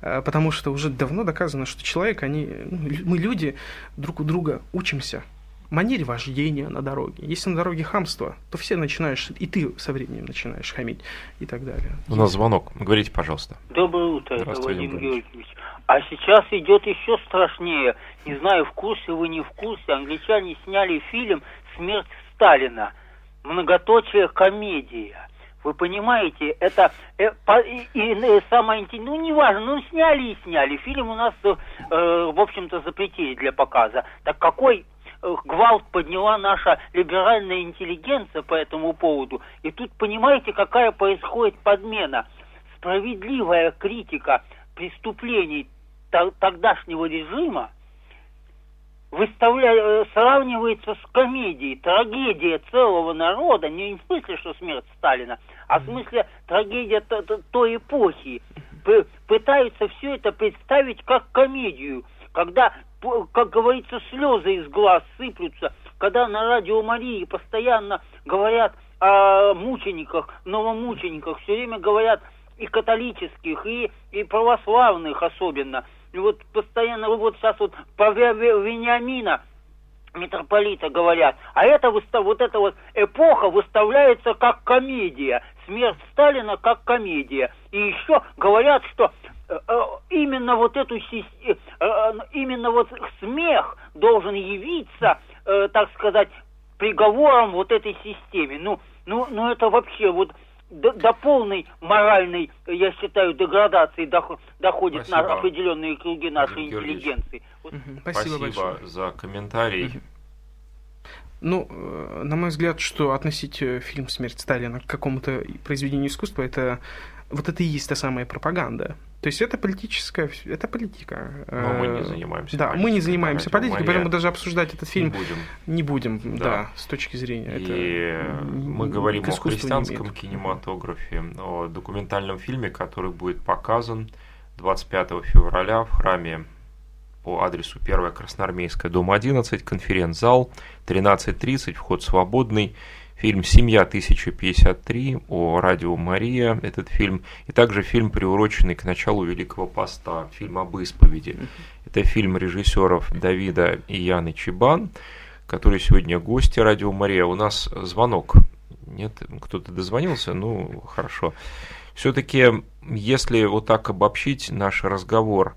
Э, потому что уже давно доказано, что человек, они, ну, мы люди друг у друга учимся манере вождения на дороге. Если на дороге хамство, то все начинаешь, и ты со временем начинаешь хамить и так далее. У нас звонок. Говорите, пожалуйста. Доброе утро, Владимир Георгиевич. А сейчас идет еще страшнее. Не знаю, в курсе вы не в курсе. Англичане сняли фильм «Смерть Сталина». Многоточие комедия. Вы понимаете, это э, по, и, и самое интересное, ну неважно, ну сняли и сняли. Фильм у нас, э, в общем-то, запретили для показа. Так какой гвалт подняла наша либеральная интеллигенция по этому поводу. И тут понимаете, какая происходит подмена. Справедливая критика преступлений тогдашнего режима выставля... Э, сравнивается с комедией. Трагедия целого народа, не в смысле, что смерть Сталина, а в смысле трагедия той эпохи. Пытаются все это представить как комедию, когда как говорится, слезы из глаз сыплются, когда на радио Марии постоянно говорят о мучениках, новомучениках, все время говорят и католических, и, и православных особенно. И вот постоянно, вот сейчас вот по Вениамина митрополита говорят, а это вот эта вот эпоха выставляется как комедия, смерть Сталина как комедия. И еще говорят, что именно вот эту э, именно вот смех должен явиться, так сказать, приговором вот этой системе. Ну, ну, ну это вообще вот до, до полной моральной, я считаю, деградации доходит на определенные круги нашей интеллигенции. Вот. Спасибо, Спасибо за комментарий. Ну, на мой взгляд, что относить фильм «Смерть Сталина» к какому-то произведению искусства, это вот это и есть та самая пропаганда. То есть это политическая, это политика. Но мы не занимаемся Да, мы не занимаемся политикой, поэтому даже обсуждать этот фильм не будем, не будем да. да, с точки зрения. И это мы говорим о христианском кинематографе, о документальном фильме, который будет показан 25 февраля в храме по адресу 1 Красноармейская, дом 11, конференц-зал, 13.30, вход свободный. Фильм «Семья 1053» о радио Мария, этот фильм, и также фильм, приуроченный к началу Великого Поста, фильм об исповеди. Это фильм режиссеров Давида и Яны Чебан, которые сегодня гости Радио Мария. У нас звонок. Нет, кто-то дозвонился? Ну, хорошо. Все-таки, если вот так обобщить наш разговор,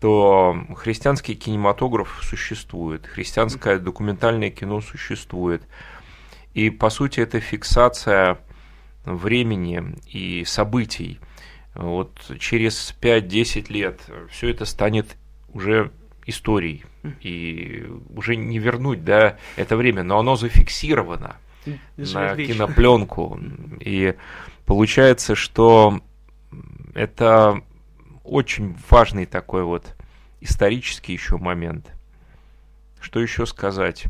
то христианский кинематограф существует, христианское документальное кино существует. И, по сути, это фиксация времени и событий. Вот через 5-10 лет все это станет уже историей. И уже не вернуть да, это время, но оно зафиксировано на кинопленку. И получается, что это очень важный такой вот исторический еще момент. Что еще сказать?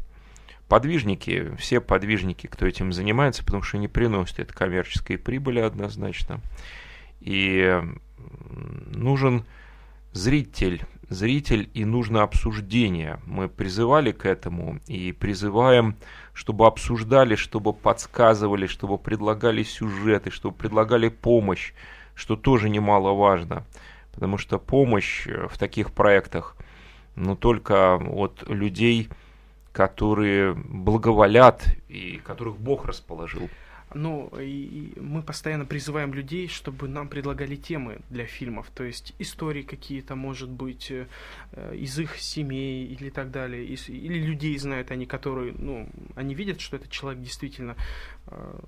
Подвижники, все подвижники, кто этим занимается, потому что не приносят это коммерческой прибыли однозначно. И нужен зритель, зритель и нужно обсуждение. Мы призывали к этому и призываем, чтобы обсуждали, чтобы подсказывали, чтобы предлагали сюжеты, чтобы предлагали помощь, что тоже немаловажно. Потому что помощь в таких проектах, ну, только от людей, которые благоволят и которых Бог расположил. Ну, и мы постоянно призываем людей, чтобы нам предлагали темы для фильмов, то есть истории какие-то, может быть, э, из их семей или так далее, или людей знают они, которые, ну, они видят, что этот человек действительно э,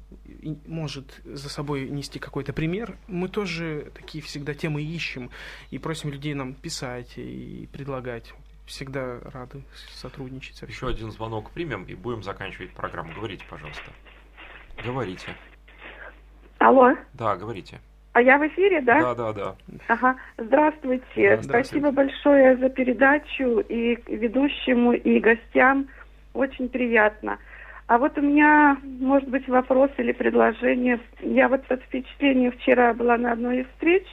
может за собой нести какой-то пример. Мы тоже такие всегда темы ищем и просим людей нам писать и предлагать всегда рады сотрудничать. Еще один звонок примем и будем заканчивать программу. Говорите, пожалуйста. Говорите. Алло. Да, говорите. А я в эфире, да? Да, да, да. Ага. Здравствуйте. Да, здравствуйте. Спасибо большое за передачу и ведущему, и гостям. Очень приятно. А вот у меня, может быть, вопрос или предложение. Я вот под впечатлением вчера была на одной из встреч,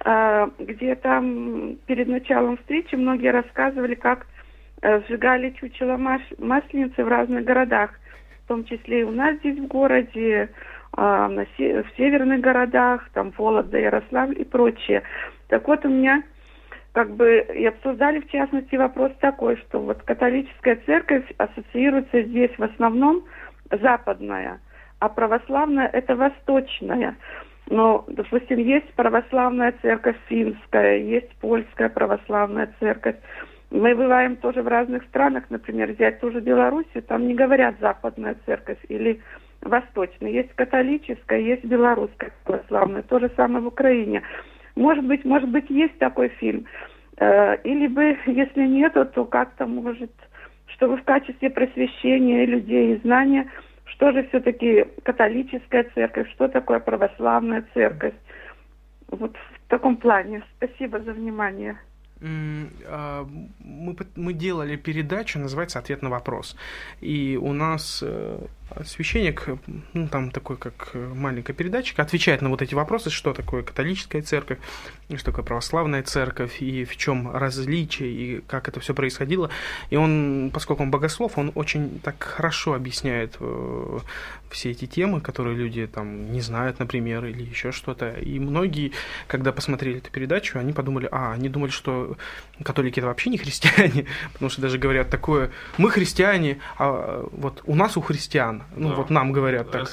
где там перед началом встречи многие рассказывали, как э, сжигали чучело масленицы в разных городах в том числе и у нас здесь в городе, а, в северных городах, там Вологда, Ярославль и прочее. Так вот, у меня как бы и обсуждали в частности вопрос такой, что вот католическая церковь ассоциируется здесь в основном западная, а православная это восточная. Но, допустим, есть православная церковь финская, есть польская православная церковь. Мы бываем тоже в разных странах, например, взять ту же Белоруссию, там не говорят западная церковь или восточная. Есть католическая, есть белорусская православная, то же самое в Украине. Может быть, может быть, есть такой фильм. Э, или бы, если нет, то как-то может, чтобы в качестве просвещения людей и знания, что же все-таки католическая церковь, что такое православная церковь. Вот в таком плане. Спасибо за внимание. А, мы, мы делали передачу, называется «Ответ на вопрос». И у нас э, священник, ну, там такой, как маленькая передачка, отвечает на вот эти вопросы, что такое католическая церковь, что такое православная церковь, и в чем различие, и как это все происходило. И он, поскольку он богослов, он очень так хорошо объясняет э, все эти темы, которые люди там не знают, например, или еще что-то. И многие, когда посмотрели эту передачу, они подумали, а, они думали, что католики это вообще не христиане, потому что даже говорят такое, мы христиане, а вот у нас у христиан, ну да. вот нам говорят так.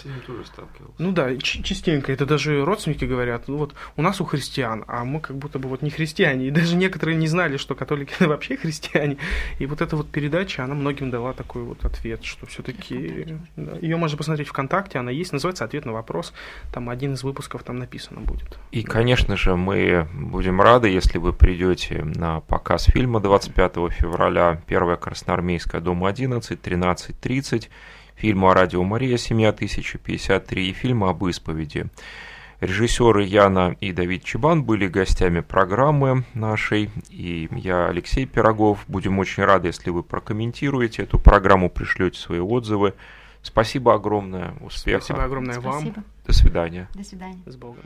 Ну да, частенько, это даже родственники говорят, ну вот у нас у христиан, а мы как будто бы вот не христиане, и даже некоторые не знали, что католики это вообще христиане. И вот эта вот передача, она многим дала такой вот ответ, что все-таки да, ее можно посмотреть ВКонтакте, она есть, называется «Ответ на вопрос», там один из выпусков там написано будет. И, конечно же, мы будем рады, если вы придете на показ фильма 25 февраля, первая Красноармейская, дом 11, 13.30, фильма «Радио Мария», «Семья 1053» и фильма об исповеди. Режиссеры Яна и Давид Чебан были гостями программы нашей, и я, Алексей Пирогов. Будем очень рады, если вы прокомментируете эту программу, пришлете свои отзывы. Спасибо огромное, успехов. Спасибо огромное Спасибо. вам. До свидания. До свидания. С Богом.